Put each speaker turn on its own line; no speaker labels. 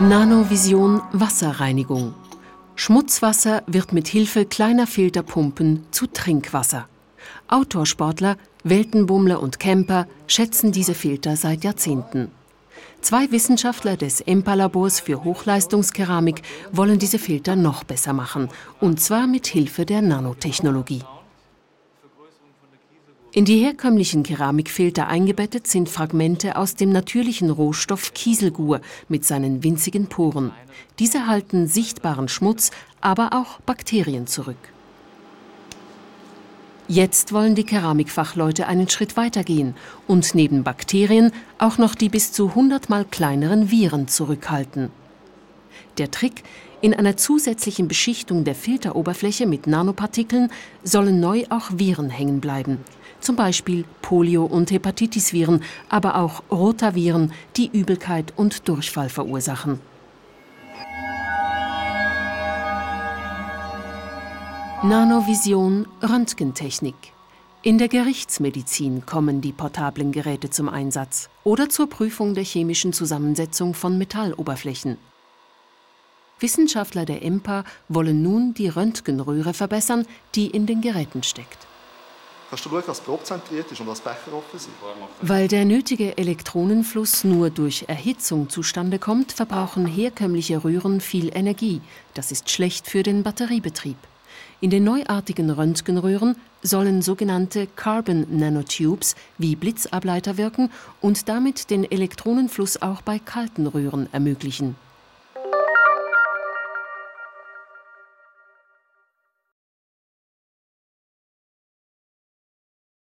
Nanovision Wasserreinigung. Schmutzwasser wird mit Hilfe kleiner Filterpumpen zu Trinkwasser. Outdoor-Sportler, Weltenbummler und Camper schätzen diese Filter seit Jahrzehnten. Zwei Wissenschaftler des EMPA-Labors für Hochleistungskeramik wollen diese Filter noch besser machen, und zwar mit Hilfe der Nanotechnologie. In die herkömmlichen Keramikfilter eingebettet sind Fragmente aus dem natürlichen Rohstoff Kieselgur mit seinen winzigen Poren. Diese halten sichtbaren Schmutz, aber auch Bakterien zurück. Jetzt wollen die Keramikfachleute einen Schritt weitergehen und neben Bakterien auch noch die bis zu 100 mal kleineren Viren zurückhalten. Der Trick, in einer zusätzlichen Beschichtung der Filteroberfläche mit Nanopartikeln sollen neu auch Viren hängen bleiben zum Beispiel Polio- und Hepatitisviren, aber auch Rotaviren, die Übelkeit und Durchfall verursachen. Nanovision Röntgentechnik. In der Gerichtsmedizin kommen die portablen Geräte zum Einsatz oder zur Prüfung der chemischen Zusammensetzung von Metalloberflächen. Wissenschaftler der EMPA wollen nun die Röntgenröhre verbessern, die in den Geräten steckt.
Kannst du schauen, dass die Probe zentriert ist und dass Becher offen sind?
Weil der nötige Elektronenfluss nur durch Erhitzung zustande kommt, verbrauchen herkömmliche Röhren viel Energie. Das ist schlecht für den Batteriebetrieb. In den neuartigen Röntgenröhren sollen sogenannte Carbon Nanotubes wie Blitzableiter wirken und damit den Elektronenfluss auch bei kalten Röhren ermöglichen.